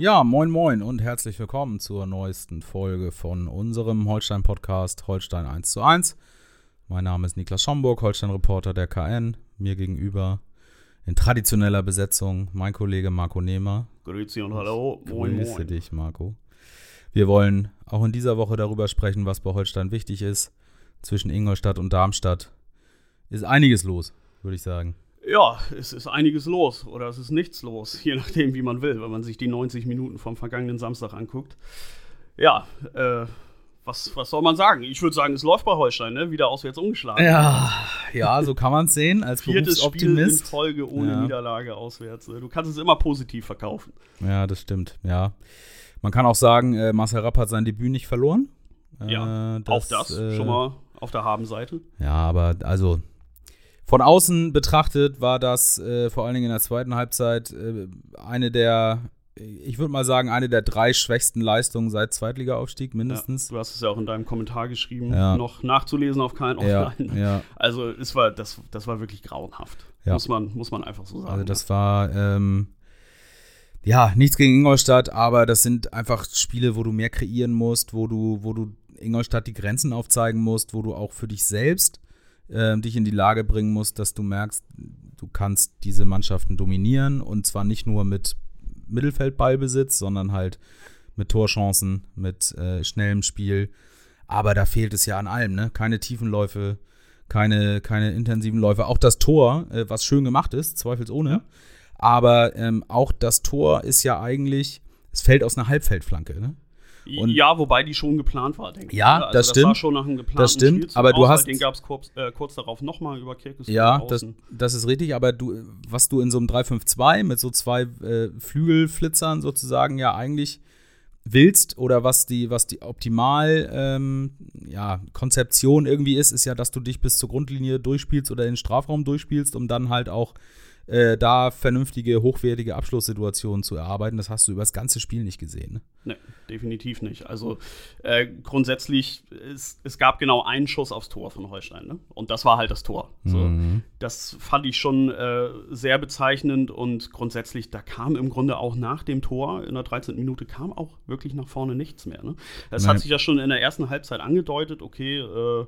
Ja, moin moin und herzlich willkommen zur neuesten Folge von unserem Holstein-Podcast Holstein 1 zu 1. Mein Name ist Niklas Schomburg, Holstein-Reporter der KN. Mir gegenüber in traditioneller Besetzung mein Kollege Marco Nehmer. Grüezi und hallo. Moin, Grüße moin. dich, Marco. Wir wollen auch in dieser Woche darüber sprechen, was bei Holstein wichtig ist. Zwischen Ingolstadt und Darmstadt ist einiges los, würde ich sagen. Ja, es ist einiges los oder es ist nichts los, je nachdem, wie man will, wenn man sich die 90 Minuten vom vergangenen Samstag anguckt. Ja, äh, was, was soll man sagen? Ich würde sagen, es läuft bei Holstein, ne? Wieder auswärts umgeschlagen. Ja, ja, so kann man es sehen als Viertes Spiel in Folge ohne ja. Niederlage auswärts. Ne? Du kannst es immer positiv verkaufen. Ja, das stimmt, ja. Man kann auch sagen, äh, Marcel Rapp hat sein Debüt nicht verloren. Ja, äh, das, auch das äh, schon mal auf der Habenseite. Ja, aber also von außen betrachtet war das äh, vor allen Dingen in der zweiten Halbzeit äh, eine der, ich würde mal sagen, eine der drei schwächsten Leistungen seit Zweitligaaufstieg mindestens. Ja, du hast es ja auch in deinem Kommentar geschrieben, ja. noch nachzulesen auf keinen Offline. Ja, also es war, das, das war wirklich grauenhaft. Muss, man, muss man einfach so sagen. Also das war, ähm, ja, nichts gegen Ingolstadt, aber das sind einfach Spiele, wo du mehr kreieren musst, wo du, wo du Ingolstadt die Grenzen aufzeigen musst, wo du auch für dich selbst äh, dich in die Lage bringen musst, dass du merkst, du kannst diese Mannschaften dominieren und zwar nicht nur mit Mittelfeldballbesitz, sondern halt mit Torchancen, mit äh, schnellem Spiel. Aber da fehlt es ja an allem, ne? Keine Tiefenläufe, keine, keine intensiven Läufe. Auch das Tor, äh, was schön gemacht ist, zweifelsohne. Ja. Aber ähm, auch das Tor ist ja eigentlich, es fällt aus einer Halbfeldflanke, ne? Und ja, wobei die schon geplant war, denke ich. Ja, also das, stimmt. Das war schon nach einem geplanten Das stimmt, Spielzug aber du aus, hast. Den gab es kurz, äh, kurz, darauf nochmal über Kirkus. Ja, das, das, ist richtig, aber du, was du in so einem 3-5-2 mit so zwei äh, Flügelflitzern sozusagen ja eigentlich willst oder was die, was die optimal ähm, ja, Konzeption irgendwie ist, ist ja, dass du dich bis zur Grundlinie durchspielst oder in den Strafraum durchspielst, um dann halt auch äh, da vernünftige, hochwertige Abschlusssituationen zu erarbeiten. Das hast du über das ganze Spiel nicht gesehen. Ne? Nee, definitiv nicht. Also äh, grundsätzlich, es, es gab genau einen Schuss aufs Tor von Holstein. Ne? Und das war halt das Tor. So, mhm. Das fand ich schon äh, sehr bezeichnend und grundsätzlich, da kam im Grunde auch nach dem Tor, in der 13. Minute, kam auch wirklich nach vorne nichts mehr. Ne? Das Nein. hat sich ja schon in der ersten Halbzeit angedeutet, okay, äh,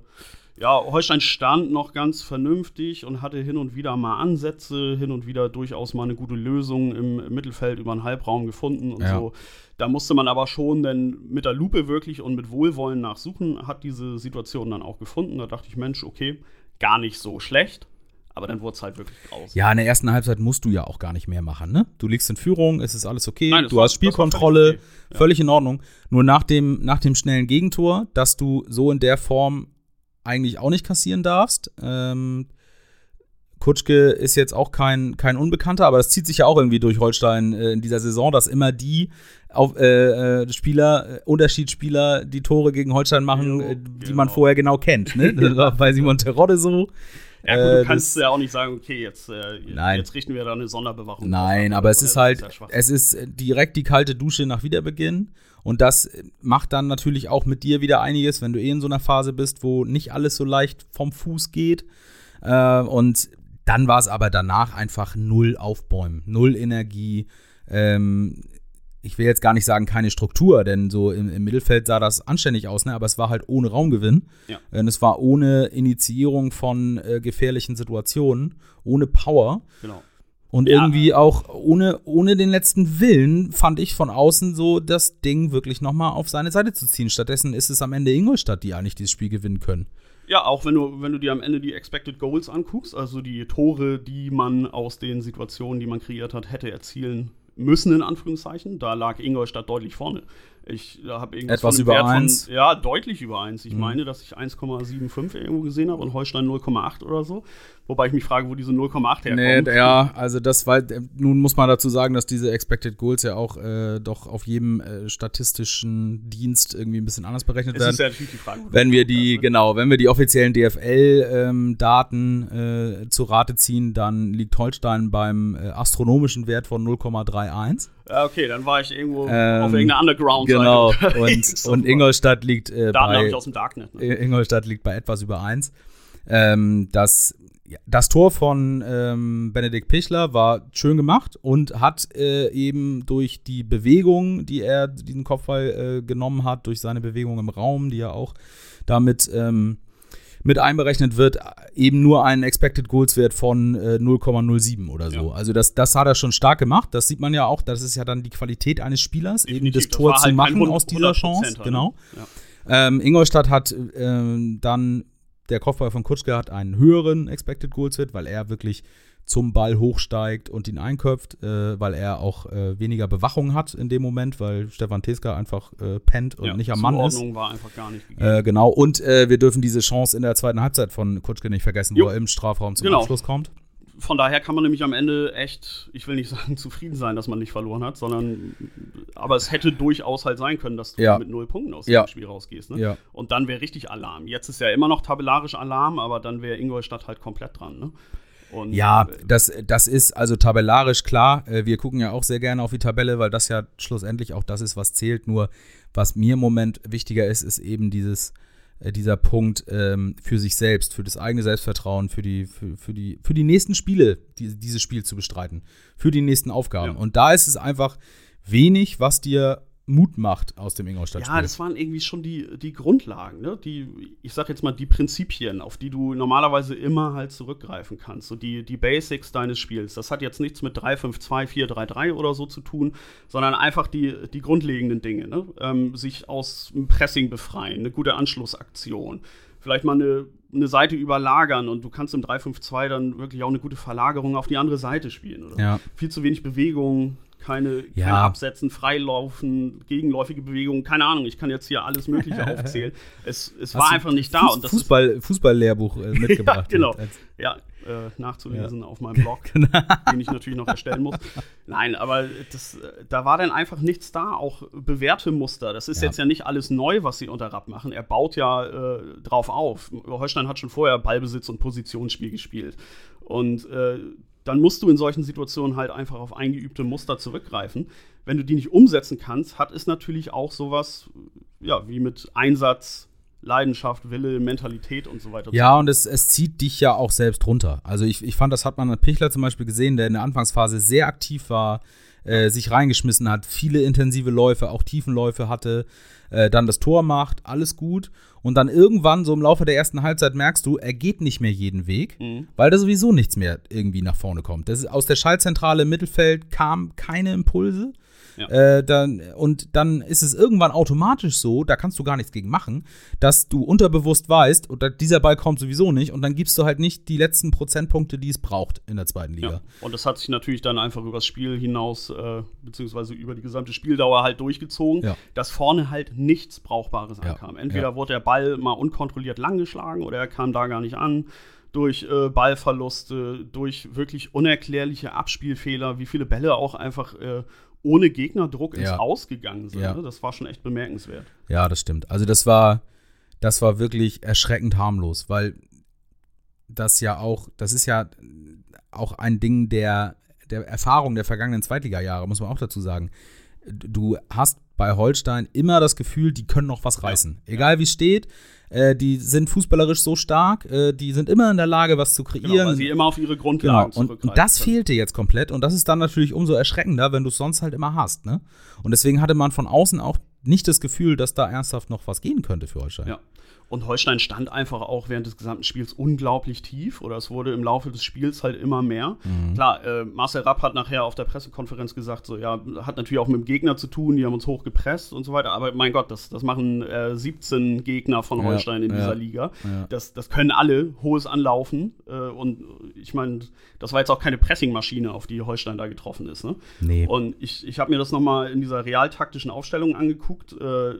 ja, Holstein stand noch ganz vernünftig und hatte hin und wieder mal Ansätze, hin und wieder durchaus mal eine gute Lösung im Mittelfeld über den Halbraum gefunden und ja. so. Da musste man aber schon dann mit der Lupe wirklich und mit Wohlwollen nachsuchen, hat diese Situation dann auch gefunden. Da dachte ich, Mensch, okay, gar nicht so schlecht. Aber dann wurde es halt wirklich raus. Ja, in der ersten Halbzeit musst du ja auch gar nicht mehr machen, ne? Du liegst in Führung, es ist alles okay, Nein, du war, hast Spielkontrolle, völlig, okay. ja. völlig, in Ordnung. Nur nach dem, nach dem schnellen Gegentor, dass du so in der Form eigentlich auch nicht kassieren darfst. Ähm, Kutschke ist jetzt auch kein, kein Unbekannter, aber das zieht sich ja auch irgendwie durch Holstein äh, in dieser Saison, dass immer die auf, äh, äh Spieler, äh, Unterschiedsspieler, die Tore gegen Holstein machen, jo, äh, die genau. man vorher genau kennt. Ne? Das war bei Simon Terodde so. Ja, gut, du kannst ja auch nicht sagen, okay, jetzt, äh, jetzt richten wir da eine Sonderbewachung. Nein, aber es ist halt, es ist direkt die kalte Dusche nach Wiederbeginn. Und das macht dann natürlich auch mit dir wieder einiges, wenn du eh in so einer Phase bist, wo nicht alles so leicht vom Fuß geht. Äh, und dann war es aber danach einfach null Aufbäumen, null Energie. Ähm, ich will jetzt gar nicht sagen, keine Struktur, denn so im, im Mittelfeld sah das anständig aus, ne? aber es war halt ohne Raumgewinn. Ja. Und es war ohne Initiierung von äh, gefährlichen Situationen, ohne Power. Genau. Und ja. irgendwie auch ohne, ohne den letzten Willen fand ich von außen so, das Ding wirklich nochmal auf seine Seite zu ziehen. Stattdessen ist es am Ende Ingolstadt, die eigentlich dieses Spiel gewinnen können. Ja, auch wenn du, wenn du dir am Ende die Expected Goals anguckst, also die Tore, die man aus den Situationen, die man kreiert hat, hätte erzielen müssen, in Anführungszeichen. Da lag Ingolstadt deutlich vorne. Ich habe irgendwas Etwas über Wert 1. Von, ja, deutlich über 1. Ich mhm. meine, dass ich 1,75 irgendwo gesehen habe und Holstein 0,8 oder so. Wobei ich mich frage, wo diese 0,8 herkommt. Nee, ja, also das war, nun muss man dazu sagen, dass diese Expected Goals ja auch äh, doch auf jedem äh, statistischen Dienst irgendwie ein bisschen anders berechnet es werden. Das ist ja natürlich die Frage. Wenn wir die, ne? genau, wenn wir die offiziellen DFL-Daten ähm, äh, zu Rate ziehen, dann liegt Holstein beim äh, astronomischen Wert von 0,31. Ja, okay, dann war ich irgendwo ähm, auf irgendeiner Underground. Genau, und, und Ingolstadt liegt äh, Daten bei. Ich aus dem Darknet. Ne? Ingolstadt liegt bei etwas über 1. Ähm, das das Tor von ähm, Benedikt Pichler war schön gemacht und hat äh, eben durch die Bewegung, die er diesen Kopfball äh, genommen hat, durch seine Bewegung im Raum, die ja auch damit ähm, mit einberechnet wird, eben nur einen Expected Goals Wert von äh, 0,07 oder so. Ja. Also das, das hat er schon stark gemacht. Das sieht man ja auch. Das ist ja dann die Qualität eines Spielers, Definitiv. eben das, das Tor zu halt machen aus dieser Chance. Halt, genau. Ja. Ähm, Ingolstadt hat ähm, dann der Kopfball von Kutschke hat einen höheren Expected Goals Hit, weil er wirklich zum Ball hochsteigt und ihn einköpft, äh, weil er auch äh, weniger Bewachung hat in dem Moment, weil Stefan Teska einfach äh, pennt und ja, nicht am Mann ist. war einfach gar nicht äh, genau, und äh, wir dürfen diese Chance in der zweiten Halbzeit von Kutschke nicht vergessen, jo. wo er im Strafraum zum genau. Abschluss kommt von daher kann man nämlich am Ende echt, ich will nicht sagen zufrieden sein, dass man nicht verloren hat, sondern aber es hätte durchaus halt sein können, dass du ja. mit null Punkten aus ja. dem Spiel rausgehst. Ne? Ja. Und dann wäre richtig Alarm. Jetzt ist ja immer noch tabellarisch Alarm, aber dann wäre Ingolstadt halt komplett dran. Ne? Und, ja, das, das ist also tabellarisch klar. Äh, wir gucken ja auch sehr gerne auf die Tabelle, weil das ja schlussendlich auch das ist, was zählt. Nur was mir im Moment wichtiger ist, ist eben dieses äh, dieser Punkt ähm, für sich selbst, für das eigene Selbstvertrauen, für die, für, für die, für die nächsten Spiele, die, dieses Spiel zu bestreiten, für die nächsten Aufgaben. Ja. Und da ist es einfach wenig, was dir Mut macht aus dem Ingolstadt-Spiel. Ja, das waren irgendwie schon die, die Grundlagen, ne? die, ich sag jetzt mal, die Prinzipien, auf die du normalerweise immer halt zurückgreifen kannst. So die, die Basics deines Spiels. Das hat jetzt nichts mit 3-5-2, 4-3-3 oder so zu tun, sondern einfach die, die grundlegenden Dinge. Ne? Ähm, sich aus dem Pressing befreien, eine gute Anschlussaktion. Vielleicht mal eine, eine Seite überlagern und du kannst im 3-5-2 dann wirklich auch eine gute Verlagerung auf die andere Seite spielen. Oder? Ja. Viel zu wenig Bewegung, keine, ja. kein Absetzen, Freilaufen, gegenläufige Bewegungen, keine Ahnung, ich kann jetzt hier alles Mögliche aufzählen. Es, es war einfach nicht da. und das Fußball, Fußballlehrbuch äh, mitgebracht. ja, genau. Ja, äh, nachzulesen ja. auf meinem Blog, genau. den ich natürlich noch erstellen muss. Nein, aber das, da war dann einfach nichts da, auch bewährte Muster. Das ist ja. jetzt ja nicht alles neu, was sie unter Rapp machen. Er baut ja äh, drauf auf. Holstein hat schon vorher Ballbesitz und Positionsspiel gespielt. Und äh, dann musst du in solchen Situationen halt einfach auf eingeübte Muster zurückgreifen. Wenn du die nicht umsetzen kannst, hat es natürlich auch sowas, ja, wie mit Einsatz, Leidenschaft, Wille, Mentalität und so weiter. Ja, und es, es zieht dich ja auch selbst runter. Also ich, ich fand, das hat man an Pichler zum Beispiel gesehen, der in der Anfangsphase sehr aktiv war, äh, sich reingeschmissen hat, viele intensive Läufe, auch Tiefenläufe hatte, äh, dann das Tor macht, alles gut. Und dann irgendwann, so im Laufe der ersten Halbzeit, merkst du, er geht nicht mehr jeden Weg, mhm. weil da sowieso nichts mehr irgendwie nach vorne kommt. Das ist, aus der Schaltzentrale im Mittelfeld kamen keine Impulse. Ja. Äh, dann, und dann ist es irgendwann automatisch so, da kannst du gar nichts gegen machen, dass du unterbewusst weißt, oder dieser Ball kommt sowieso nicht und dann gibst du halt nicht die letzten Prozentpunkte, die es braucht in der zweiten Liga. Ja. Und das hat sich natürlich dann einfach über das Spiel hinaus, äh, beziehungsweise über die gesamte Spieldauer halt durchgezogen, ja. dass vorne halt nichts Brauchbares ankam. Entweder wurde der Ball mal unkontrolliert langgeschlagen oder er kam da gar nicht an durch äh, Ballverluste, durch wirklich unerklärliche Abspielfehler, wie viele Bälle auch einfach äh, ohne Gegnerdruck ins ja. Ausgegangen sind. Ja. Ne? Das war schon echt bemerkenswert. Ja, das stimmt. Also das war, das war wirklich erschreckend harmlos, weil das ja auch, das ist ja auch ein Ding der, der Erfahrung der vergangenen Zweitliga-Jahre, muss man auch dazu sagen. Du hast bei Holstein immer das Gefühl, die können noch was reißen. Egal wie es steht, äh, die sind fußballerisch so stark, äh, die sind immer in der Lage, was zu kreieren. Genau, weil sie immer auf ihre Grundlagen genau. und, und das fehlte jetzt komplett und das ist dann natürlich umso erschreckender, wenn du es sonst halt immer hast. Ne? Und deswegen hatte man von außen auch nicht das Gefühl, dass da ernsthaft noch was gehen könnte für Holstein. Ja. Und Holstein stand einfach auch während des gesamten Spiels unglaublich tief oder es wurde im Laufe des Spiels halt immer mehr. Mhm. Klar, äh, Marcel Rapp hat nachher auf der Pressekonferenz gesagt, so ja, hat natürlich auch mit dem Gegner zu tun, die haben uns hochgepresst und so weiter, aber mein Gott, das, das machen äh, 17 Gegner von Holstein ja, in dieser ja, Liga. Ja. Das, das können alle hohes Anlaufen äh, und ich meine, das war jetzt auch keine Pressingmaschine, auf die Holstein da getroffen ist. Ne? Nee. Und ich, ich habe mir das nochmal in dieser realtaktischen Aufstellung angeguckt äh,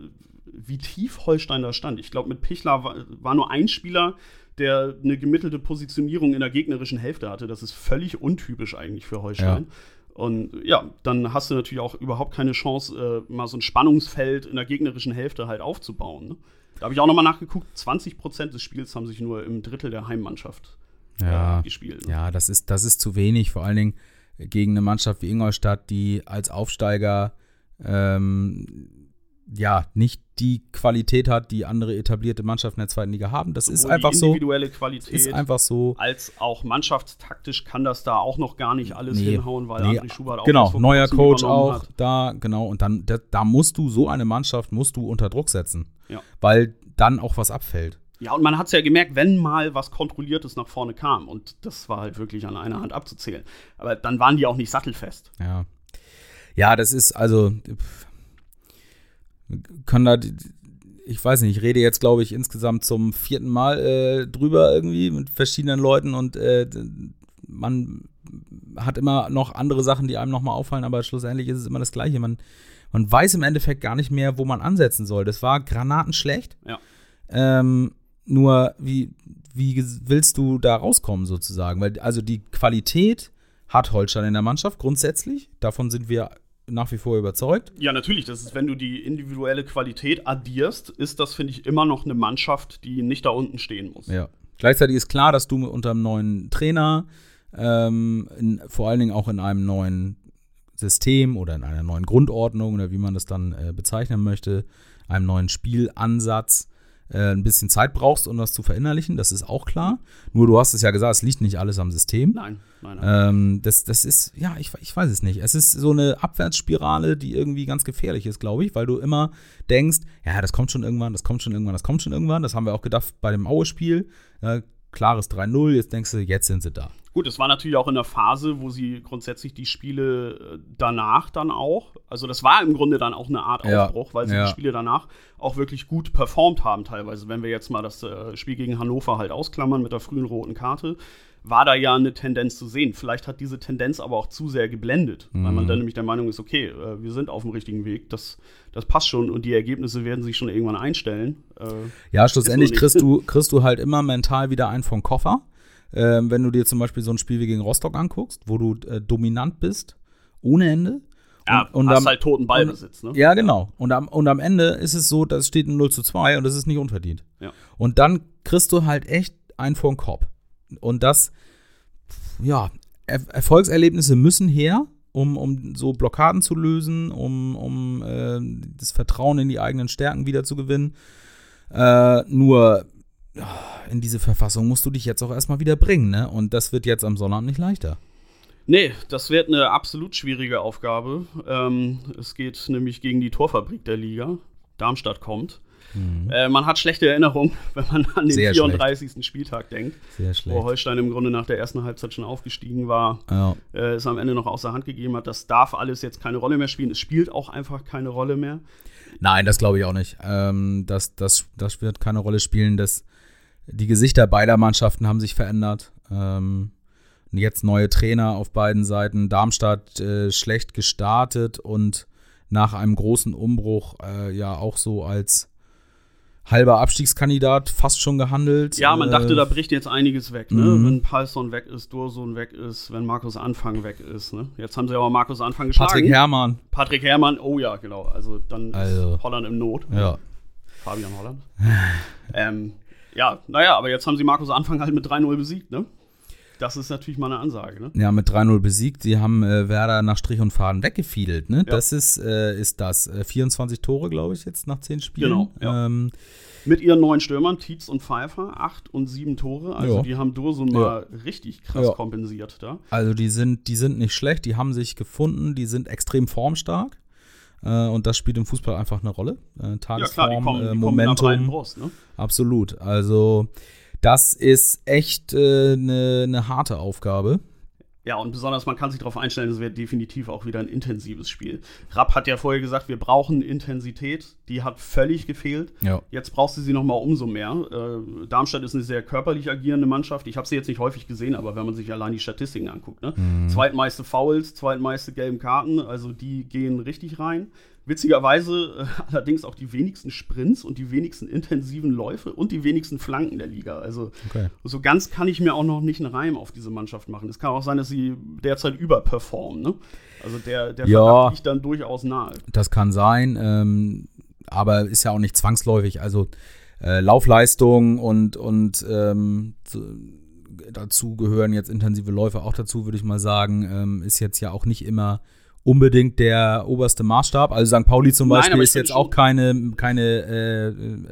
wie tief Holstein da stand. Ich glaube, mit Pichler war, war, nur ein Spieler, der eine gemittelte Positionierung in der gegnerischen Hälfte hatte. Das ist völlig untypisch eigentlich für Holstein. Ja. Und ja, dann hast du natürlich auch überhaupt keine Chance, äh, mal so ein Spannungsfeld in der gegnerischen Hälfte halt aufzubauen. Ne? Da habe ich auch nochmal nachgeguckt, 20 Prozent des Spiels haben sich nur im Drittel der Heimmannschaft äh, ja, gespielt. Ne? Ja, das ist, das ist zu wenig, vor allen Dingen gegen eine Mannschaft wie Ingolstadt, die als Aufsteiger ähm, ja, nicht die Qualität hat, die andere etablierte Mannschaften der zweiten Liga haben. Das Sowohl ist einfach so. individuelle Qualität ist einfach so. Als auch mannschaftstaktisch kann das da auch noch gar nicht alles nee, hinhauen, weil nee, André Schubert auch Genau, neuer Coach auch hat. da, genau. Und dann, da, da, musst du so eine Mannschaft musst du unter Druck setzen. Ja. Weil dann auch was abfällt. Ja, und man hat es ja gemerkt, wenn mal was Kontrolliertes nach vorne kam, und das war halt wirklich an einer Hand abzuzählen. Aber dann waren die auch nicht sattelfest. Ja. Ja, das ist also. Pff können da, ich weiß nicht, ich rede jetzt, glaube ich, insgesamt zum vierten Mal äh, drüber irgendwie mit verschiedenen Leuten und äh, man hat immer noch andere Sachen, die einem nochmal auffallen, aber schlussendlich ist es immer das Gleiche. Man, man weiß im Endeffekt gar nicht mehr, wo man ansetzen soll. Das war granatenschlecht. Ja. Ähm, nur, wie, wie willst du da rauskommen sozusagen? Weil, also die Qualität hat Holstein in der Mannschaft grundsätzlich. Davon sind wir nach wie vor überzeugt. Ja, natürlich. Das ist, wenn du die individuelle Qualität addierst, ist das, finde ich, immer noch eine Mannschaft, die nicht da unten stehen muss. Ja. Gleichzeitig ist klar, dass du unter einem neuen Trainer, ähm, in, vor allen Dingen auch in einem neuen System oder in einer neuen Grundordnung oder wie man das dann äh, bezeichnen möchte, einem neuen Spielansatz, äh, ein bisschen Zeit brauchst, um das zu verinnerlichen, das ist auch klar. Nur du hast es ja gesagt, es liegt nicht alles am System. Nein, nein, nein. Ähm, das, das ist, ja, ich, ich weiß es nicht. Es ist so eine Abwärtsspirale, die irgendwie ganz gefährlich ist, glaube ich, weil du immer denkst, ja, das kommt schon irgendwann, das kommt schon irgendwann, das kommt schon irgendwann. Das haben wir auch gedacht bei dem Aue-Spiel. Ja, klares 3-0, jetzt denkst du, jetzt sind sie da. Gut, es war natürlich auch in der Phase, wo sie grundsätzlich die Spiele äh, danach dann auch, also das war im Grunde dann auch eine Art Aufbruch, ja, weil sie ja. die Spiele danach auch wirklich gut performt haben teilweise. Wenn wir jetzt mal das äh, Spiel gegen Hannover halt ausklammern mit der frühen roten Karte, war da ja eine Tendenz zu sehen. Vielleicht hat diese Tendenz aber auch zu sehr geblendet, mhm. weil man mhm. dann nämlich der Meinung ist, okay, äh, wir sind auf dem richtigen Weg, das, das passt schon und die Ergebnisse werden sich schon irgendwann einstellen. ja, schlussendlich kriegst du, kriegst du halt immer mental wieder einen vom Koffer ähm, wenn du dir zum Beispiel so ein Spiel wie gegen Rostock anguckst, wo du äh, dominant bist, ohne Ende. Ja, und, und hast am, halt toten Ballbesitz, ne? Ja, genau. Und am, und am Ende ist es so, dass es steht ein 0 zu 2 und das ist nicht unverdient. Ja. Und dann kriegst du halt echt einen vor den Kopf. Und das, ja, er Erfolgserlebnisse müssen her, um, um so Blockaden zu lösen, um, um äh, das Vertrauen in die eigenen Stärken wieder zu gewinnen. Äh, nur in diese Verfassung musst du dich jetzt auch erstmal wieder bringen, ne? Und das wird jetzt am Sonnabend nicht leichter. Nee, das wird eine absolut schwierige Aufgabe. Ähm, es geht nämlich gegen die Torfabrik der Liga. Darmstadt kommt. Mhm. Äh, man hat schlechte Erinnerungen, wenn man an den Sehr 34. Schlecht. Spieltag denkt. Sehr schlecht. Wo Holstein im Grunde nach der ersten Halbzeit schon aufgestiegen war. Ja. Äh, es am Ende noch außer Hand gegeben hat. Das darf alles jetzt keine Rolle mehr spielen. Es spielt auch einfach keine Rolle mehr. Nein, das glaube ich auch nicht. Ähm, das, das, das wird keine Rolle spielen. Das die Gesichter beider Mannschaften haben sich verändert. Ähm, jetzt neue Trainer auf beiden Seiten. Darmstadt äh, schlecht gestartet und nach einem großen Umbruch äh, ja auch so als halber Abstiegskandidat fast schon gehandelt. Ja, man dachte, äh, da bricht jetzt einiges weg, ne? Mhm. Wenn Palsson weg ist, Dursun weg ist, wenn Markus Anfang weg ist, ne? Jetzt haben sie aber Markus Anfang geschlagen. Patrick Herrmann. Patrick Herrmann, oh ja, genau. Also dann also, ist Holland im Not. Ja. Fabian Holland. ähm, ja, naja, aber jetzt haben sie Markus Anfang halt mit 3-0 besiegt, ne? Das ist natürlich mal eine Ansage, ne? Ja, mit 3-0 besiegt. Sie haben äh, Werder nach Strich und Faden weggefiedelt, ne? Ja. Das ist, äh, ist das. Äh, 24 Tore, glaube ich, jetzt nach 10 Spielen. Genau. Ja. Ähm, mit ihren neuen Stürmern, Tietz und Pfeiffer, 8 und 7 Tore. Also ja. die haben Dursun mal richtig krass kompensiert da. Also die sind, die sind nicht schlecht, die haben sich gefunden, die sind extrem formstark. Äh, und das spielt im Fußball einfach eine Rolle. Äh, Tagesform, ja, klar, die kommen, äh, die Momentum. Brust, ne? Absolut. Also, das ist echt eine äh, ne, ne harte Aufgabe. Ja, und besonders, man kann sich darauf einstellen, es wird definitiv auch wieder ein intensives Spiel. Rapp hat ja vorher gesagt, wir brauchen Intensität. Die hat völlig gefehlt. Ja. Jetzt brauchst du sie noch mal umso mehr. Äh, Darmstadt ist eine sehr körperlich agierende Mannschaft. Ich habe sie jetzt nicht häufig gesehen, aber wenn man sich allein die Statistiken anguckt. Ne? Mhm. Zweitmeiste Fouls, zweitmeiste gelben Karten, also die gehen richtig rein. Witzigerweise äh, allerdings auch die wenigsten Sprints und die wenigsten intensiven Läufe und die wenigsten Flanken der Liga. Also okay. so ganz kann ich mir auch noch nicht einen Reim auf diese Mannschaft machen. Es kann auch sein, dass sie derzeit überperformen. Ne? Also der, der ja, liegt dann durchaus nahe. Das kann sein, ähm, aber ist ja auch nicht zwangsläufig. Also äh, Laufleistung und, und ähm, dazu gehören jetzt intensive Läufe auch dazu, würde ich mal sagen. Ähm, ist jetzt ja auch nicht immer unbedingt der oberste Maßstab. Also St. Pauli zum Beispiel Nein, ist jetzt auch keine, keine äh, äh,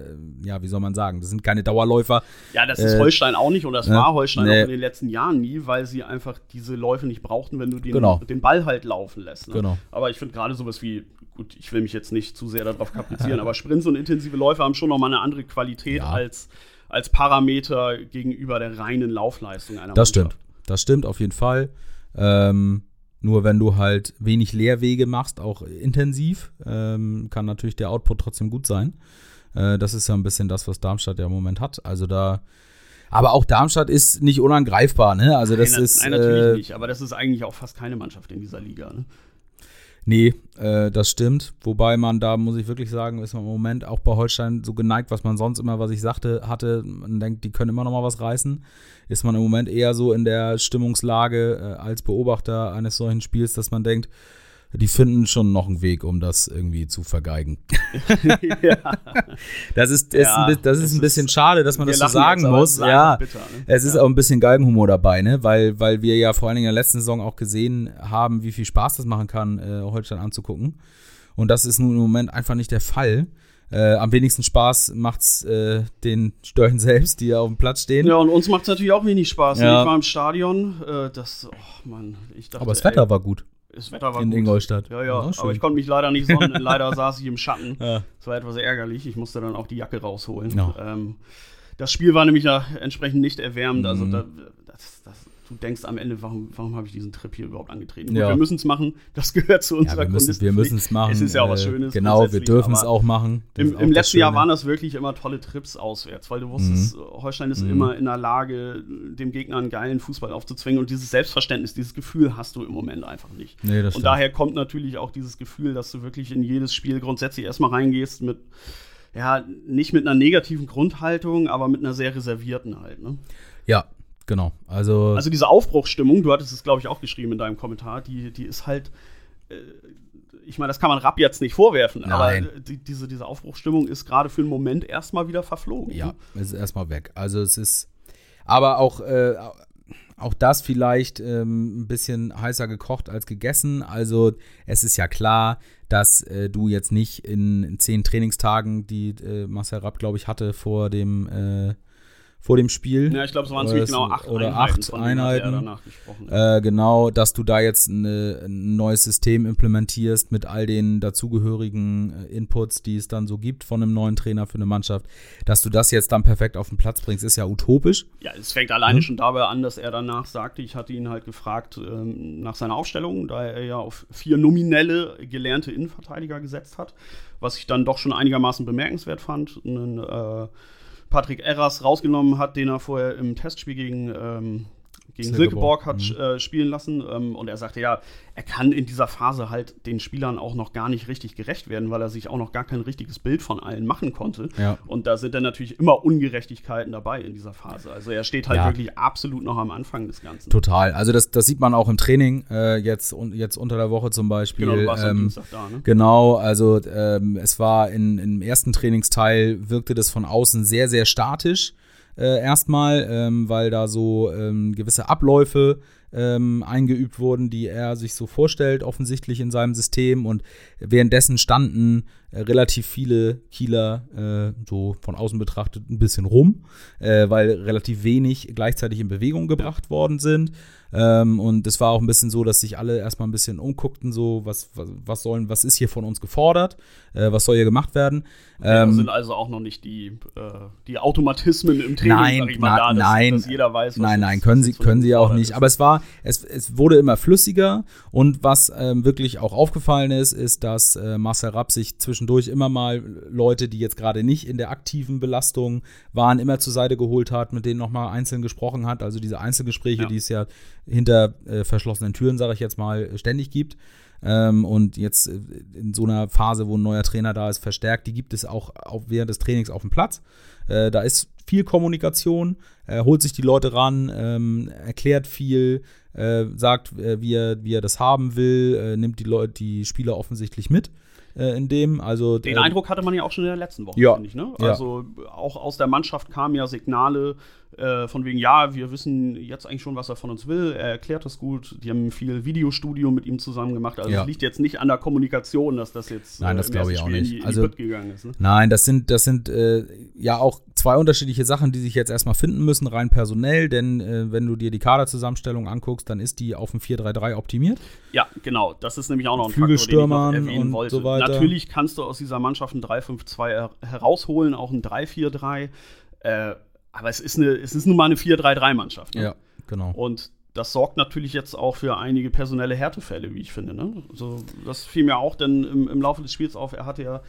ja, wie soll man sagen, das sind keine Dauerläufer. Ja, das ist äh, Holstein auch nicht und das war Holstein nee. auch in den letzten Jahren nie, weil sie einfach diese Läufe nicht brauchten, wenn du den, genau. den Ball halt laufen lässt. Ne? Genau. Aber ich finde gerade sowas wie, gut, ich will mich jetzt nicht zu sehr darauf kaprizieren, aber Sprints und intensive Läufe haben schon nochmal eine andere Qualität ja. als, als Parameter gegenüber der reinen Laufleistung einer Das Mannschaft. stimmt, das stimmt auf jeden Fall. Ähm, nur wenn du halt wenig Leerwege machst, auch intensiv, ähm, kann natürlich der Output trotzdem gut sein. Äh, das ist ja ein bisschen das, was Darmstadt ja im Moment hat. Also da, aber auch Darmstadt ist nicht unangreifbar, ne? Also das nein, ist. Nein, natürlich äh, nicht, aber das ist eigentlich auch fast keine Mannschaft in dieser Liga, ne? Nee, äh, das stimmt. Wobei man da, muss ich wirklich sagen, ist man im Moment auch bei Holstein so geneigt, was man sonst immer, was ich sagte, hatte. Man denkt, die können immer noch mal was reißen. Ist man im Moment eher so in der Stimmungslage äh, als Beobachter eines solchen Spiels, dass man denkt, die finden schon noch einen Weg, um das irgendwie zu vergeigen. ja. Das ist, ja, ist, ein, das ist ein bisschen ist, schade, dass man das so sagen muss. Ja, bitter, ne? es ist ja. auch ein bisschen Galgenhumor dabei, ne? weil, weil wir ja vor allen Dingen in der letzten Saison auch gesehen haben, wie viel Spaß das machen kann, äh, Holstein anzugucken. Und das ist nun im Moment einfach nicht der Fall. Äh, am wenigsten Spaß macht's äh, den Störchen selbst, die ja auf dem Platz stehen. Ja, und uns macht es natürlich auch wenig Spaß. Ja. Ich war im Stadion, äh, das, oh Mann, ich dachte. Aber das Wetter ey, war gut. Das Wetter war in gut. Ingolstadt. Ja, ja. aber ich konnte mich leider nicht sonnen. leider saß ich im Schatten. Ja. Das war etwas ärgerlich. Ich musste dann auch die Jacke rausholen. Ja. Ähm, das Spiel war nämlich ja entsprechend nicht erwärmend. Also mhm. Also da, das, das du denkst am Ende, warum, warum habe ich diesen Trip hier überhaupt angetreten? Ja. wir müssen es machen, das gehört zu unserer ja, Wir müssen es machen. Es ist ja auch was äh, Schönes. Genau, wir dürfen es auch machen. Im, im letzten Jahr waren das wirklich immer tolle Trips auswärts, weil du wusstest, mhm. Holstein ist mhm. immer in der Lage, dem Gegner einen geilen Fußball aufzuzwingen und dieses Selbstverständnis, dieses Gefühl hast du im Moment einfach nicht. Nee, und daher kommt natürlich auch dieses Gefühl, dass du wirklich in jedes Spiel grundsätzlich erstmal reingehst mit ja, nicht mit einer negativen Grundhaltung, aber mit einer sehr reservierten halt. Ne? Ja, Genau. Also, also diese Aufbruchsstimmung, du hattest es, glaube ich, auch geschrieben in deinem Kommentar, die, die ist halt. Äh, ich meine, das kann man Rapp jetzt nicht vorwerfen, Nein. aber die, diese, diese Aufbruchsstimmung ist gerade für einen Moment erstmal wieder verflogen. Ja, es ist erstmal weg. Also es ist. Aber auch. Äh, auch das vielleicht ähm, ein bisschen heißer gekocht als gegessen. Also es ist ja klar, dass äh, du jetzt nicht in, in, zehn Trainingstagen, die äh, Marcel Rapp, glaube ich, hatte vor dem äh, vor dem Spiel. Ja, ich glaube, es waren ziemlich genau acht oder Einheiten. Acht Einheiten. Äh, genau, dass du da jetzt eine, ein neues System implementierst mit all den dazugehörigen äh, Inputs, die es dann so gibt von einem neuen Trainer für eine Mannschaft. Dass du das jetzt dann perfekt auf den Platz bringst, ist ja utopisch. Ja, es fängt alleine mhm. schon dabei an, dass er danach sagte, ich hatte ihn halt gefragt ähm, nach seiner Aufstellung, da er ja auf vier nominelle gelernte Innenverteidiger gesetzt hat, was ich dann doch schon einigermaßen bemerkenswert fand. Einen, äh, Patrick Erras rausgenommen hat, den er vorher im Testspiel gegen ähm, gegen Silkeborg hat mhm. äh, spielen lassen. Ähm, und er sagte, ja, er kann in dieser Phase halt den Spielern auch noch gar nicht richtig gerecht werden, weil er sich auch noch gar kein richtiges Bild von allen machen konnte. Ja. Und da sind dann natürlich immer Ungerechtigkeiten dabei in dieser Phase. Also er steht halt ja. wirklich absolut noch am Anfang des Ganzen. Total. Also das, das sieht man auch im Training, äh, jetzt, jetzt unter der Woche zum Beispiel. Genau, du warst ähm, Dienstag da, ne? Genau, also ähm, es war in, im ersten Trainingsteil wirkte das von außen sehr, sehr statisch äh, erstmal, ähm, weil da so ähm, gewisse Abläufe ähm, eingeübt wurden, die er sich so vorstellt, offensichtlich in seinem System. Und währenddessen standen äh, relativ viele Kieler äh, so von außen betrachtet ein bisschen rum, äh, weil relativ wenig gleichzeitig in Bewegung gebracht worden sind. Ähm, und es war auch ein bisschen so, dass sich alle erstmal ein bisschen umguckten, so, was, was, was sollen, was ist hier von uns gefordert, äh, was soll hier gemacht werden. Ja, ähm, sind also auch noch nicht die, äh, die Automatismen im Training, nein, sag ich mal, na, da, dass, nein, dass jeder weiß, was Nein, nein, können sie, können sie auch nicht. Ist. Aber es war, es, es wurde immer flüssiger und was ähm, wirklich auch aufgefallen ist, ist, dass äh, Marcel Rapp sich zwischendurch immer mal Leute, die jetzt gerade nicht in der aktiven Belastung waren, immer zur Seite geholt hat, mit denen nochmal einzeln gesprochen hat. Also diese Einzelgespräche, ja. die es ja hinter äh, verschlossenen Türen, sage ich jetzt mal, ständig gibt. Ähm, und jetzt äh, in so einer Phase, wo ein neuer Trainer da ist, verstärkt, die gibt es auch, auch während des Trainings auf dem Platz. Äh, da ist viel Kommunikation, er holt sich die Leute ran, ähm, erklärt viel, äh, sagt, äh, wie, er, wie er das haben will, äh, nimmt die Leute, die Spieler offensichtlich mit äh, in dem. Also, Den Eindruck hatte man ja auch schon in der letzten Woche, ja, finde ich. Ne? Also ja. auch aus der Mannschaft kamen ja Signale äh, von wegen, ja, wir wissen jetzt eigentlich schon, was er von uns will. Er erklärt das gut. Die haben viel Videostudio mit ihm zusammen gemacht. Also es liegt jetzt nicht an der Kommunikation, dass das jetzt Nein, das äh, glaube ich auch nicht. In die, also, in die gegangen ist. Ne? Nein, das sind, das sind äh, ja auch zwei unterschiedliche Sachen, die sich jetzt erstmal finden müssen, rein personell. Denn äh, wenn du dir die Kaderzusammenstellung anguckst, dann ist die auf dem 4-3-3 optimiert. Ja, genau. Das ist nämlich auch noch ein Flügelstürmer Faktor, den ich noch erwähnen wollte. So weiter. Natürlich kannst du aus dieser Mannschaft ein 3-5-2 herausholen, auch ein 3-4-3. Äh, aber es ist, eine, es ist nun mal eine 4-3-3-Mannschaft. Ne? Ja, genau. Und das sorgt natürlich jetzt auch für einige personelle Härtefälle, wie ich finde. Ne? Also, das fiel mir auch denn im, im Laufe des Spiels auf. Er hatte ja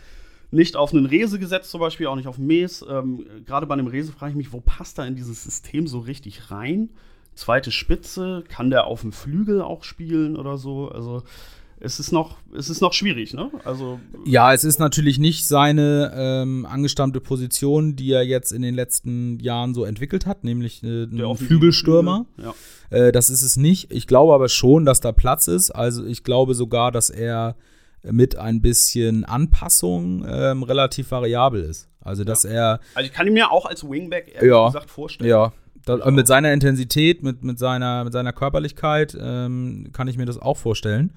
nicht auf einen Rese gesetzt, zum Beispiel, auch nicht auf Mes. Ähm, Gerade bei einem Rese frage ich mich, wo passt er in dieses System so richtig rein? Zweite Spitze, kann der auf dem Flügel auch spielen oder so? Also, es ist noch, es ist noch schwierig, ne? Also ja, es ist natürlich nicht seine ähm, angestammte Position, die er jetzt in den letzten Jahren so entwickelt hat, nämlich äh, ein Flügelstürmer. Ja. Äh, das ist es nicht. Ich glaube aber schon, dass da Platz ist. Also ich glaube sogar, dass er mit ein bisschen Anpassung ähm, relativ variabel ist. Also dass ja. er. Also ich kann ihn mir auch als Wingback ehrlich ja, gesagt vorstellen. Ja, da, mit seiner Intensität, mit, mit, seiner, mit seiner Körperlichkeit ähm, kann ich mir das auch vorstellen.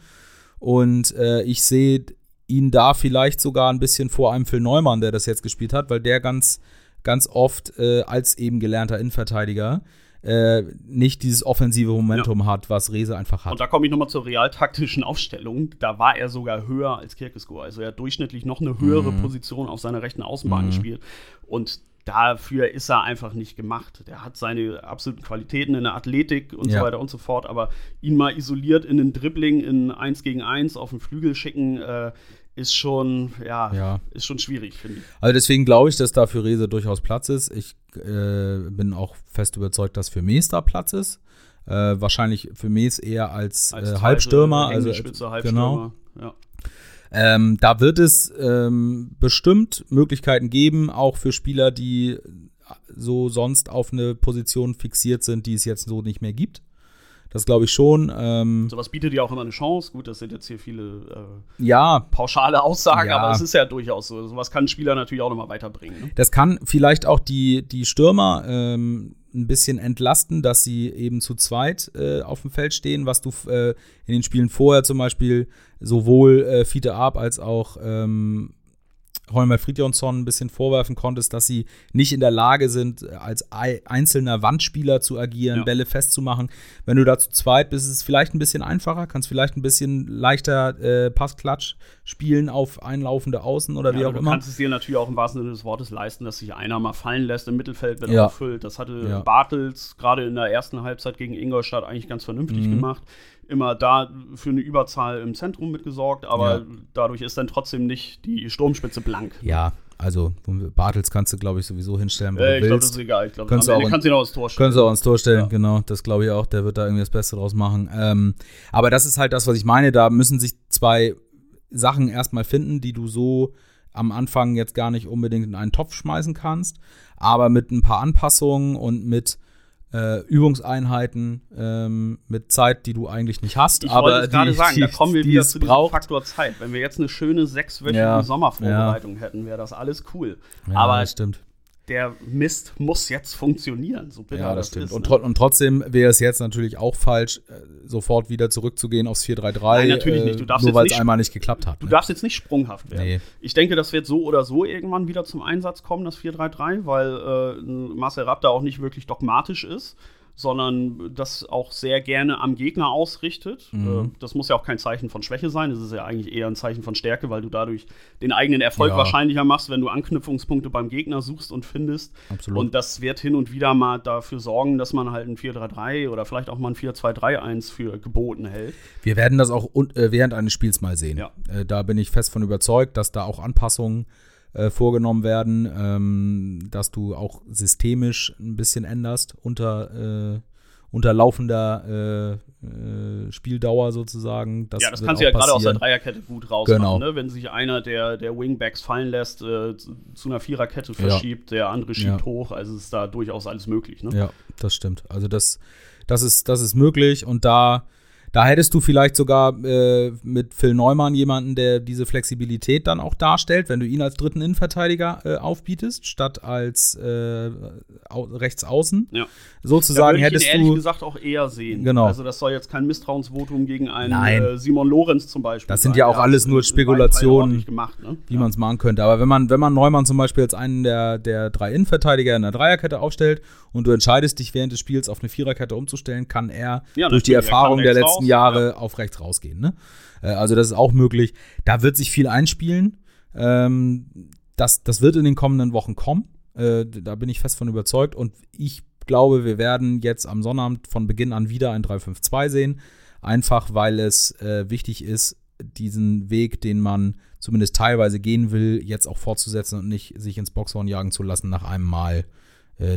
Und äh, ich sehe ihn da vielleicht sogar ein bisschen vor einem Phil Neumann, der das jetzt gespielt hat, weil der ganz, ganz oft äh, als eben gelernter Innenverteidiger äh, nicht dieses offensive Momentum ja. hat, was Rese einfach hat. Und da komme ich nochmal zur realtaktischen Aufstellung. Da war er sogar höher als Kirkesko. Also er hat durchschnittlich noch eine höhere mhm. Position auf seiner rechten Außenbahn mhm. gespielt. Und dafür ist er einfach nicht gemacht. Der hat seine absoluten Qualitäten in der Athletik und ja. so weiter und so fort, aber ihn mal isoliert in den Dribbling in 1 gegen 1 auf den Flügel schicken, äh, ist schon, ja, ja, ist schon schwierig, finde ich. Also deswegen glaube ich, dass da für Rese durchaus Platz ist. Ich äh, bin auch fest überzeugt, dass für Mees da Platz ist. Äh, wahrscheinlich für Mees eher als, als äh, Halbstürmer. Also, Halbstürmer. Genau. Ja. Ähm, da wird es ähm, bestimmt Möglichkeiten geben, auch für Spieler, die so sonst auf eine Position fixiert sind, die es jetzt so nicht mehr gibt. Das glaube ich schon. Ähm, Sowas bietet ja auch immer eine Chance. Gut, das sind jetzt hier viele äh, ja, pauschale Aussagen, ja. aber es ist ja durchaus so. Sowas kann ein Spieler natürlich auch nochmal weiterbringen. Ne? Das kann vielleicht auch die, die Stürmer ähm, ein bisschen entlasten, dass sie eben zu zweit äh, auf dem Feld stehen, was du äh, in den Spielen vorher zum Beispiel sowohl äh, Fiete Arp als auch ähm, Holmer Fridjonsson ein bisschen vorwerfen konntest, dass sie nicht in der Lage sind, als einzelner Wandspieler zu agieren, ja. Bälle festzumachen. Wenn du da zu zweit bist, ist es vielleicht ein bisschen einfacher, kannst vielleicht ein bisschen leichter äh, Passklatsch spielen auf einlaufende Außen oder ja, wie auch du immer. Du kannst es dir natürlich auch im wahrsten Sinne des Wortes leisten, dass sich einer mal fallen lässt im Mittelfeld, wenn er auffüllt. Das hatte Bartels gerade in der ersten Halbzeit gegen Ingolstadt eigentlich ganz vernünftig mhm. gemacht immer da für eine Überzahl im Zentrum mitgesorgt, aber ja. dadurch ist dann trotzdem nicht die Sturmspitze blank. Ja, also Bartels kannst du, glaube ich, sowieso hinstellen. Äh, ich glaube, das ist egal. Ich glaube, kannst, du auch, kannst ihn auch ins Tor stellen. Kannst du auch ins Tor stellen, ja. genau. Das glaube ich auch. Der wird da irgendwie das Beste draus machen. Ähm, aber das ist halt das, was ich meine. Da müssen sich zwei Sachen erstmal finden, die du so am Anfang jetzt gar nicht unbedingt in einen Topf schmeißen kannst. Aber mit ein paar Anpassungen und mit äh, Übungseinheiten ähm, mit Zeit, die du eigentlich nicht hast. Ich aber wollte gerade sagen, die, da kommen wir die wieder zu diesem braucht. Faktor Zeit. Wenn wir jetzt eine schöne sechswöchige ja, Sommervorbereitung ja. hätten, wäre das alles cool. Ja, aber stimmt. Der Mist muss jetzt funktionieren. So ja, das, stimmt. Ist, und, tro und, trotzdem wäre es jetzt natürlich auch falsch, äh, sofort wieder zurückzugehen aufs 4-3-3. Nein, natürlich nicht. Du darfst nur weil es einmal nicht geklappt hat. Du ne? darfst jetzt nicht sprunghaft werden. Nee. Ich denke, das wird so oder so irgendwann wieder zum Einsatz kommen, das 4-3-3, weil äh, Marcel Rapp da auch nicht wirklich dogmatisch ist sondern das auch sehr gerne am Gegner ausrichtet. Mhm. Äh, das muss ja auch kein Zeichen von Schwäche sein, das ist ja eigentlich eher ein Zeichen von Stärke, weil du dadurch den eigenen Erfolg ja. wahrscheinlicher machst, wenn du Anknüpfungspunkte beim Gegner suchst und findest. Absolut. Und das wird hin und wieder mal dafür sorgen, dass man halt ein 4-3-3 oder vielleicht auch mal ein 4-2-3-1 für geboten hält. Wir werden das auch äh, während eines Spiels mal sehen. Ja. Äh, da bin ich fest von überzeugt, dass da auch Anpassungen äh, vorgenommen werden, ähm, dass du auch systemisch ein bisschen änderst unter, äh, unter laufender äh, äh Spieldauer sozusagen. Das ja, das kannst du ja gerade aus der Dreierkette gut rausmachen, genau. ne? wenn sich einer der, der Wingbacks fallen lässt, äh, zu einer Viererkette verschiebt, ja. der andere schiebt ja. hoch, also ist da durchaus alles möglich. Ne? Ja, das stimmt. Also das, das, ist, das ist möglich und da da hättest du vielleicht sogar äh, mit Phil Neumann jemanden, der diese Flexibilität dann auch darstellt, wenn du ihn als dritten Innenverteidiger äh, aufbietest, statt als äh, au rechtsaußen. Ja. Sozusagen da hättest ich ihn ehrlich gesagt auch eher sehen. Genau. Also das soll jetzt kein Misstrauensvotum gegen einen äh, Simon Lorenz zum Beispiel. Das sind ja auch alles nur Spekulationen, gemacht, ne? wie ja. man es machen könnte. Aber wenn man, wenn man Neumann zum Beispiel als einen der, der drei Innenverteidiger in der Dreierkette aufstellt und du entscheidest dich während des Spiels auf eine Viererkette umzustellen, kann er durch die Erfahrung der letzten letzten Jahre ja. auf rechts rausgehen. Ne? Äh, also das ist auch möglich. Da wird sich viel einspielen. Ähm, das, das wird in den kommenden Wochen kommen. Äh, da bin ich fest von überzeugt. Und ich glaube, wir werden jetzt am Sonnabend von Beginn an wieder ein 3-5-2 sehen. Einfach weil es äh, wichtig ist, diesen Weg, den man zumindest teilweise gehen will, jetzt auch fortzusetzen und nicht sich ins Boxhorn jagen zu lassen nach einem Mal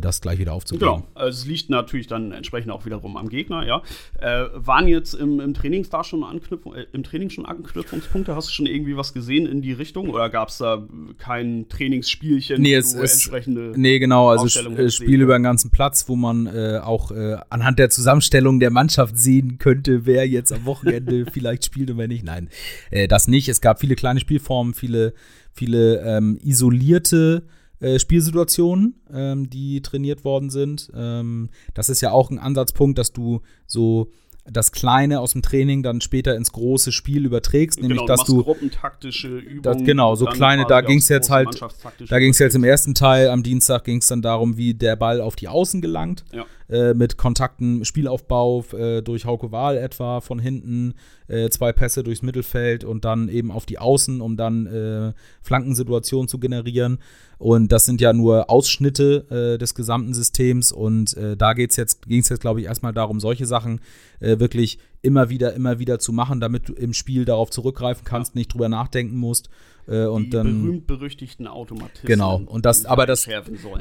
das gleich wieder aufzugeben. Genau, also es liegt natürlich dann entsprechend auch wiederum am Gegner, ja. Äh, waren jetzt im, im Training da schon Anknüpfung, äh, im Training schon Anknüpfungspunkte? Hast du schon irgendwie was gesehen in die Richtung oder gab es da kein Trainingsspielchen, nee, es, es, entsprechende Nee, genau, also Spiel über den ganzen Platz, wo man äh, auch äh, anhand der Zusammenstellung der Mannschaft sehen könnte, wer jetzt am Wochenende vielleicht spielt und wer nicht. Nein, äh, das nicht. Es gab viele kleine Spielformen, viele, viele ähm, isolierte äh, Spielsituationen, ähm, die trainiert worden sind. Ähm, das ist ja auch ein Ansatzpunkt, dass du so das Kleine aus dem Training dann später ins große Spiel überträgst, nämlich genau, dass du gruppentaktische Übungen. Das, genau, so kleine, da ging es jetzt halt, da ging es jetzt im ersten Teil, am Dienstag ging es dann darum, wie der Ball auf die Außen gelangt, ja. Äh, mit Kontakten, Spielaufbau äh, durch Hauke Wahl etwa von hinten, äh, zwei Pässe durchs Mittelfeld und dann eben auf die Außen, um dann äh, Flankensituationen zu generieren. Und das sind ja nur Ausschnitte äh, des gesamten Systems. Und da geht's jetzt, ging es jetzt, glaube ich, erstmal darum, solche Sachen wirklich immer wieder, immer wieder zu machen, damit du im Spiel darauf zurückgreifen kannst, nicht drüber nachdenken musst. Äh, und die dann, berühmt-berüchtigten Automatismen. Genau. Und das, aber das,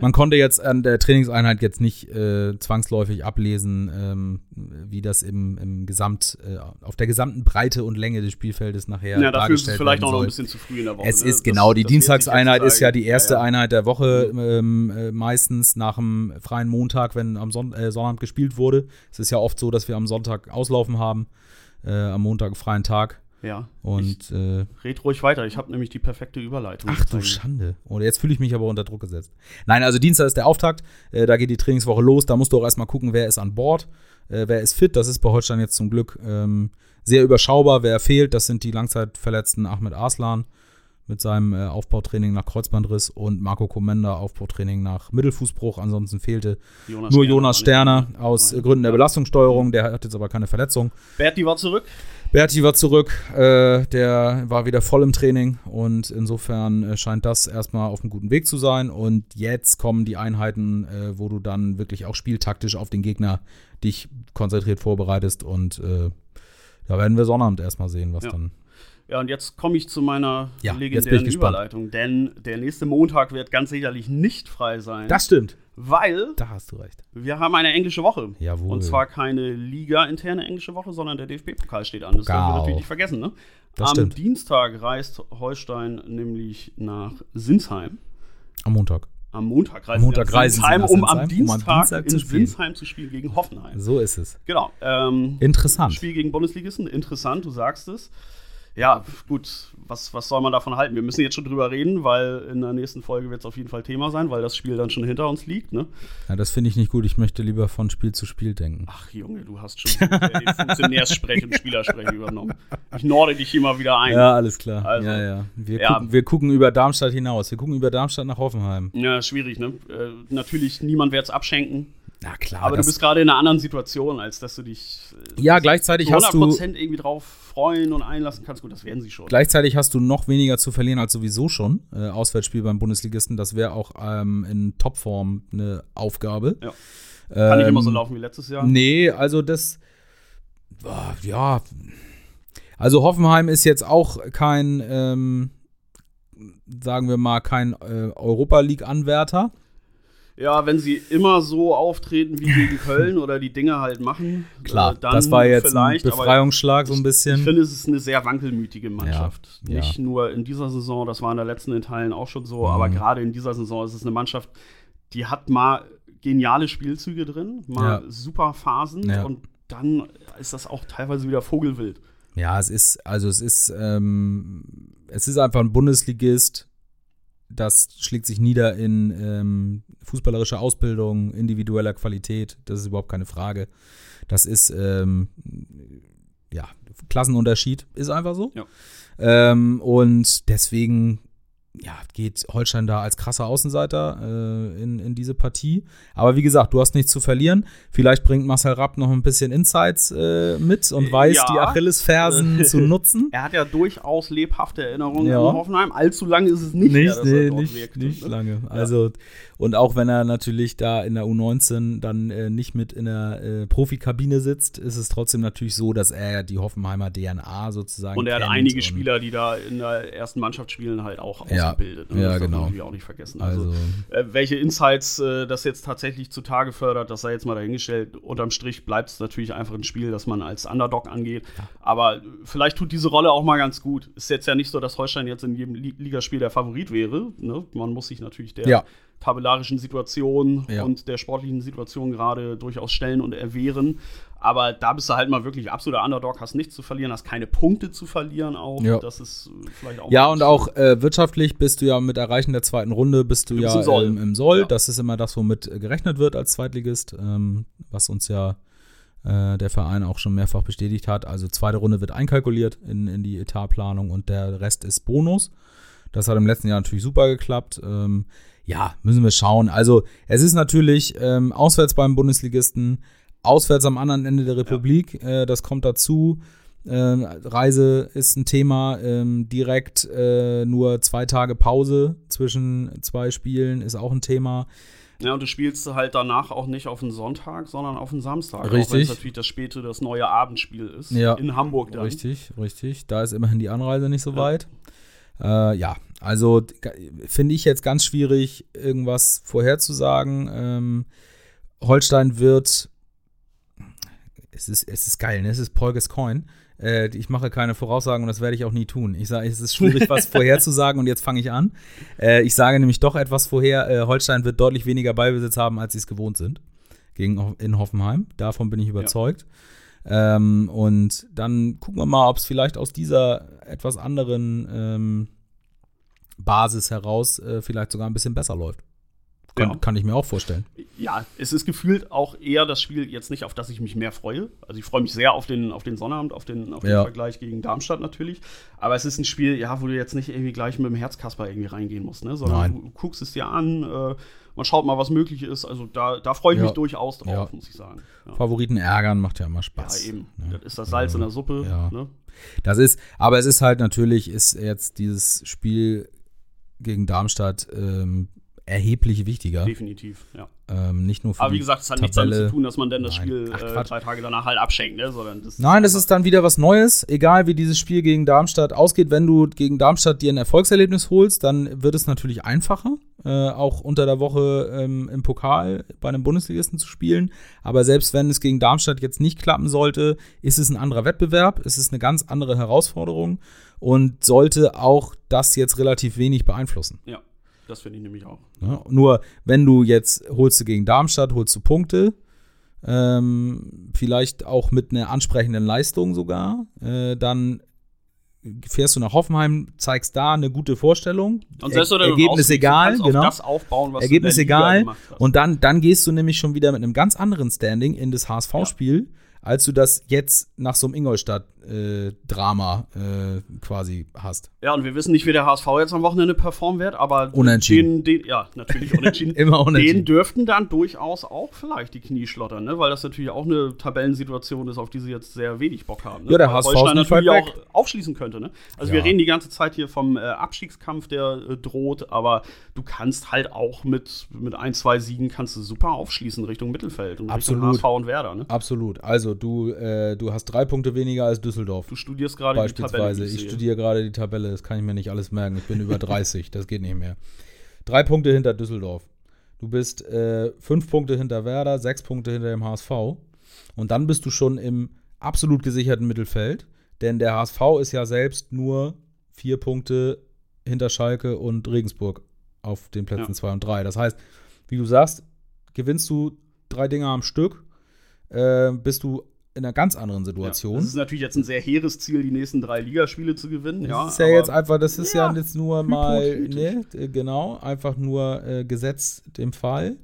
man konnte jetzt an der Trainingseinheit jetzt nicht äh, zwangsläufig ablesen, ähm, wie das im, im Gesamt, äh, auf der gesamten Breite und Länge des Spielfeldes nachher Ja, dafür ist es vielleicht auch noch ein bisschen zu früh in der Woche. Es ne? ist genau, die Dienstagseinheit ist ja die erste ja, ja. Einheit der Woche, ähm, äh, meistens nach dem freien Montag, wenn am Son äh, Sonnabend gespielt wurde. Es ist ja oft so, dass wir am Sonntag auslaufen haben, äh, am Montag freien Tag. Ja. Und äh, red ruhig weiter. Ich habe nämlich die perfekte Überleitung. Ach du Schande. Und jetzt fühle ich mich aber unter Druck gesetzt. Nein, also Dienstag ist der Auftakt. Äh, da geht die Trainingswoche los. Da musst du auch erstmal gucken, wer ist an Bord, äh, wer ist fit. Das ist bei Holstein jetzt zum Glück ähm, sehr überschaubar. Wer fehlt, das sind die Langzeitverletzten Ahmed Arslan mit seinem äh, Aufbautraining nach Kreuzbandriss und Marco Komenda Aufbautraining nach Mittelfußbruch. Ansonsten fehlte Jonas nur Jonas Sterner aus Gründen der Belastungssteuerung. Der hat jetzt aber keine Verletzung. Berti war zurück. Berti war zurück, äh, der war wieder voll im Training und insofern äh, scheint das erstmal auf einem guten Weg zu sein. Und jetzt kommen die Einheiten, äh, wo du dann wirklich auch spieltaktisch auf den Gegner dich konzentriert vorbereitest und äh, da werden wir Sonnabend erstmal sehen, was ja. dann. Ja, und jetzt komme ich zu meiner ja, legendären Überleitung, denn der nächste Montag wird ganz sicherlich nicht frei sein. Das stimmt. Weil. Da hast du recht. Wir haben eine englische Woche. Jawohl. Und zwar keine Liga-interne englische Woche, sondern der DFB-Pokal steht an. Das dürfen wir natürlich nicht vergessen, ne? Das Am stimmt. Dienstag reist Holstein nämlich nach Sinsheim. Am Montag. Am Montag reisen, am Montag reisen Sinsheim, um am Dienstag, um am Dienstag in zu Sinsheim zu spielen gegen Hoffenheim. So ist es. Genau. Ähm, Interessant. Spiel gegen Bundesligisten. Interessant, du sagst es. Ja, gut, was, was soll man davon halten? Wir müssen jetzt schon drüber reden, weil in der nächsten Folge wird es auf jeden Fall Thema sein, weil das Spiel dann schon hinter uns liegt. Ne? Ja, das finde ich nicht gut. Ich möchte lieber von Spiel zu Spiel denken. Ach Junge, du hast schon den Funktionärssprech und Spielersprech übernommen. Ich norde dich immer wieder ein. Ja, alles klar. Also, ja, ja. Wir, ja. Gucken, wir gucken über Darmstadt hinaus. Wir gucken über Darmstadt nach Hoffenheim. Ja, schwierig, ne? Äh, natürlich, niemand wird es abschenken. Na klar. Aber du bist gerade in einer anderen Situation, als dass du dich äh, ja, gleichzeitig hast du irgendwie drauf freuen und einlassen kannst. Gut, das werden sie schon. Gleichzeitig hast du noch weniger zu verlieren als sowieso schon. Äh, Auswärtsspiel beim Bundesligisten, das wäre auch ähm, in Topform eine Aufgabe. Ja. Kann ähm, nicht immer so laufen wie letztes Jahr. Nee, also das ja. Also Hoffenheim ist jetzt auch kein, ähm, sagen wir mal, kein äh, Europa League-Anwärter. Ja, wenn sie immer so auftreten wie gegen Köln oder die Dinge halt machen. Klar, äh, das war jetzt ein Befreiungsschlag so ein bisschen. Ich, finde, es ist eine sehr wankelmütige Mannschaft. Ja, Nicht ja. nur in dieser Saison, das war in der letzten Teilen auch schon so, mhm. aber gerade in dieser Saison ist es eine Mannschaft, die hat mal geniale Spielzüge drin, mal ja. super Phasen und dann ist das auch teilweise wieder Vogelwild. Ja, es ist, also es ist, ähm, es ist einfach ein Bundesligist, das schlägt sich nieder in ähm, fußballerischer Ausbildung, individueller Qualität, das ist überhaupt keine Frage. Das ist, ähm, ja, Klassenunterschied, ist einfach so. Ja. Ähm, und deswegen ja, geht Holstein da als krasser Außenseiter äh, in, in diese Partie. Aber wie gesagt, du hast nichts zu verlieren. Vielleicht bringt Marcel Rapp noch ein bisschen Insights äh, mit und weiß, ja. die Achillesfersen zu nutzen. Er hat ja durchaus lebhafte Erinnerungen ja. an Hoffenheim. Allzu lange ist es nicht, nicht, mehr, nee, nicht, wirkte, nicht ne? lange. Also, und auch wenn er natürlich da in der U19 dann äh, nicht mit in der äh, Profikabine sitzt, ist es trotzdem natürlich so, dass er die Hoffenheimer DNA sozusagen Und er hat einige Spieler, die da in der ersten Mannschaft spielen, halt auch ja ausgebildet. Ne? Ja, das genau. man auch nicht vergessen. Also, also äh, welche Insights äh, das jetzt tatsächlich zutage fördert, das sei jetzt mal dahingestellt. Unterm Strich bleibt es natürlich einfach ein Spiel, das man als Underdog angeht. Ja. Aber vielleicht tut diese Rolle auch mal ganz gut. Ist jetzt ja nicht so, dass Holstein jetzt in jedem Ligaspiel der Favorit wäre. Ne? Man muss sich natürlich der ja tabellarischen Situation ja. und der sportlichen Situation gerade durchaus stellen und erwehren. Aber da bist du halt mal wirklich absoluter Underdog, hast nichts zu verlieren, hast keine Punkte zu verlieren auch. Ja. Das ist vielleicht auch. Ja, und auch äh, wirtschaftlich bist du ja mit Erreichen der zweiten Runde, bist du, du ja im Soll. Ähm, im Soll. Ja. Das ist immer das, womit gerechnet wird als Zweitligist, ähm, was uns ja äh, der Verein auch schon mehrfach bestätigt hat. Also zweite Runde wird einkalkuliert in, in die Etatplanung und der Rest ist Bonus. Das hat im letzten Jahr natürlich super geklappt. Ähm, ja, müssen wir schauen. Also es ist natürlich ähm, auswärts beim Bundesligisten, auswärts am anderen Ende der Republik, ja. äh, das kommt dazu. Ähm, Reise ist ein Thema, ähm, direkt äh, nur zwei Tage Pause zwischen zwei Spielen ist auch ein Thema. Ja, und du spielst halt danach auch nicht auf den Sonntag, sondern auf den Samstag. Richtig. Auch wenn es natürlich das späte, das neue Abendspiel ist. Ja. In Hamburg dann. Richtig, richtig. Da ist immerhin die Anreise nicht so ja. weit. Äh, ja, also finde ich jetzt ganz schwierig, irgendwas vorherzusagen. Ähm, Holstein wird. Es ist, es ist geil, ne? Es ist Paul Gascoigne. Äh, ich mache keine Voraussagen und das werde ich auch nie tun. Ich sage, es ist schwierig, was vorherzusagen und jetzt fange ich an. Äh, ich sage nämlich doch etwas vorher. Äh, Holstein wird deutlich weniger Ballbesitz haben, als sie es gewohnt sind. Gegen, in Hoffenheim. Davon bin ich überzeugt. Ja. Ähm, und dann gucken wir mal, ob es vielleicht aus dieser etwas anderen ähm, Basis heraus äh, vielleicht sogar ein bisschen besser läuft. Kann, ja. kann, ich mir auch vorstellen. Ja, es ist gefühlt auch eher das Spiel jetzt nicht, auf das ich mich mehr freue. Also ich freue mich sehr auf den, auf den Sonnabend, auf den, auf den ja. Vergleich gegen Darmstadt natürlich. Aber es ist ein Spiel, ja, wo du jetzt nicht irgendwie gleich mit dem Herzkasper irgendwie reingehen musst, ne? Sondern Nein. du guckst es dir an, äh, man schaut mal, was möglich ist. Also da, da freue ich ja. mich durchaus drauf, muss ich sagen. Favoriten ärgern macht ja immer Spaß. Ja, eben. Ne? Das ist das Salz in der Suppe. Ne? Das ist, aber es ist halt natürlich, ist jetzt dieses Spiel gegen Darmstadt ähm, erheblich wichtiger. Definitiv, ja. Ähm, nicht nur für Aber wie gesagt, es hat nichts damit zu tun, dass man dann das Nein. Spiel Ach, äh, drei Tage danach halt abschenkt, ne? Sondern das Nein, das ist dann wieder was Neues. Egal wie dieses Spiel gegen Darmstadt ausgeht, wenn du gegen Darmstadt dir ein Erfolgserlebnis holst, dann wird es natürlich einfacher, äh, auch unter der Woche ähm, im Pokal bei einem Bundesligisten zu spielen. Aber selbst wenn es gegen Darmstadt jetzt nicht klappen sollte, ist es ein anderer Wettbewerb, es ist eine ganz andere Herausforderung und sollte auch das jetzt relativ wenig beeinflussen. Ja. Das finde ich nämlich auch. Ja, nur, wenn du jetzt holst du gegen Darmstadt, holst du Punkte, ähm, vielleicht auch mit einer ansprechenden Leistung sogar, äh, dann fährst du nach Hoffenheim, zeigst da eine gute Vorstellung. Und selbst er Ergebnis egal, genau. das aufbauen, was Ergebnis egal. Und dann, dann gehst du nämlich schon wieder mit einem ganz anderen Standing in das HSV-Spiel. Ja als du das jetzt nach so einem Ingolstadt-Drama äh, äh, quasi hast. Ja, und wir wissen nicht, wie der HSV jetzt am Wochenende performen wird, aber unentschieden. Den, den, ja, natürlich unentschieden. Immer unentschieden. Den dürften dann durchaus auch vielleicht die Knie schlottern, ne? weil das natürlich auch eine Tabellensituation ist, auf die sie jetzt sehr wenig Bock haben. Ne? Ja, der HSV Holstein natürlich auch aufschließen könnte. Ne? Also ja. wir reden die ganze Zeit hier vom äh, Abstiegskampf, der äh, droht, aber du kannst halt auch mit, mit ein, zwei Siegen kannst du super aufschließen Richtung Mittelfeld und Absolut. Richtung HSV und Werder. Ne? Absolut. Also du, äh, du hast drei Punkte weniger als Düsseldorf. Du studierst gerade die Tabelle. Beispielsweise. Ich, studiere gerade die Tabelle, das kann ich mir nicht alles merken. Ich bin über 30, das geht nicht mehr. Drei Punkte hinter Düsseldorf. Du bist äh, fünf Punkte hinter Werder, sechs Punkte hinter dem HSV. Und dann bist du schon im absolut gesicherten Mittelfeld. Denn der HSV ist ja selbst nur vier Punkte hinter Schalke und Regensburg auf den Plätzen 2 ja. und 3. Das heißt, wie du sagst, gewinnst du drei Dinger am Stück, äh, bist du in einer ganz anderen Situation. Ja, das ist natürlich jetzt ein sehr hehres Ziel, die nächsten drei Ligaspiele zu gewinnen. Das ja, ist ja jetzt einfach, das ist ja, ja jetzt nur mal, ne, genau, einfach nur äh, Gesetz dem Fall.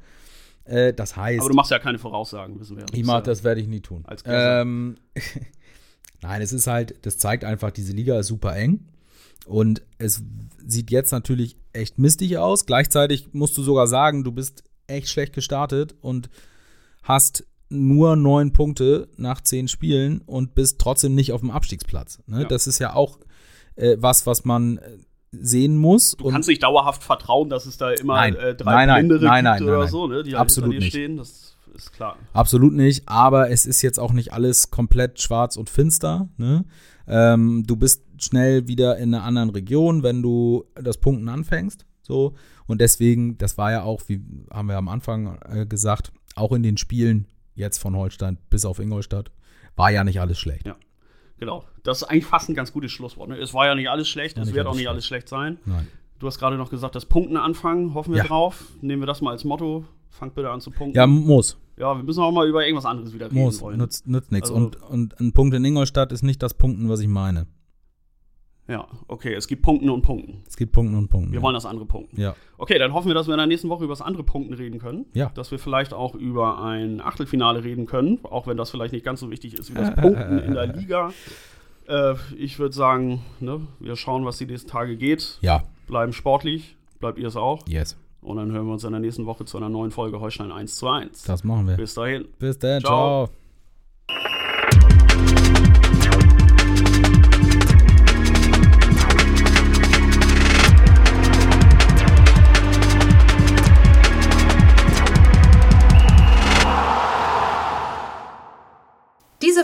Äh, das heißt. Aber du machst ja keine Voraussagen, wissen wir. Ich mach, das werde ich nie tun. Ähm, Nein, es ist halt, das zeigt einfach, diese Liga ist super eng. Und es sieht jetzt natürlich echt mistig aus. Gleichzeitig musst du sogar sagen, du bist echt schlecht gestartet und hast nur neun Punkte nach zehn Spielen und bist trotzdem nicht auf dem Abstiegsplatz. Ne? Ja. Das ist ja auch äh, was, was man äh, sehen muss. Du kannst nicht dauerhaft vertrauen, dass es da immer nein, äh, drei nein, nein, nein, nein, oder so, ne? die Absolut nicht. stehen. Das ist klar. Absolut nicht, aber es ist jetzt auch nicht alles komplett schwarz und finster. Ne? Ähm, du bist schnell wieder in einer anderen Region, wenn du das Punkten anfängst. So. Und deswegen, das war ja auch, wie haben wir am Anfang äh, gesagt, auch in den Spielen jetzt von Holstein bis auf Ingolstadt, war ja nicht alles schlecht. Ja, genau. Das ist eigentlich fast ein ganz gutes Schlusswort. Ne? Es war ja nicht alles schlecht, ja, es wird auch nicht schlecht. alles schlecht sein. Nein. Du hast gerade noch gesagt, das Punkten anfangen, hoffen wir ja. drauf. Nehmen wir das mal als Motto. Fangt bitte an zu punkten. Ja, muss. Ja, wir müssen auch mal über irgendwas anderes wieder reden muss. wollen. Nützt, nützt nichts. Also, und, und ein Punkt in Ingolstadt ist nicht das Punkten, was ich meine. Ja, okay, es gibt Punkten und Punkten. Es gibt Punkten und Punkten. Wir ja. wollen das andere Punkten. Ja. Okay, dann hoffen wir, dass wir in der nächsten Woche über das andere Punkten reden können. Ja. Dass wir vielleicht auch über ein Achtelfinale reden können, auch wenn das vielleicht nicht ganz so wichtig ist wie das Punkten in der Liga. Äh, ich würde sagen, ne, wir schauen, was die nächsten Tage geht. Ja. Bleiben sportlich. Bleibt ihr es auch? Yes. Und dann hören wir uns in der nächsten Woche zu einer neuen Folge Holstein 1 zu 1. Das machen wir. Bis dahin. Bis dann. ciao. ciao.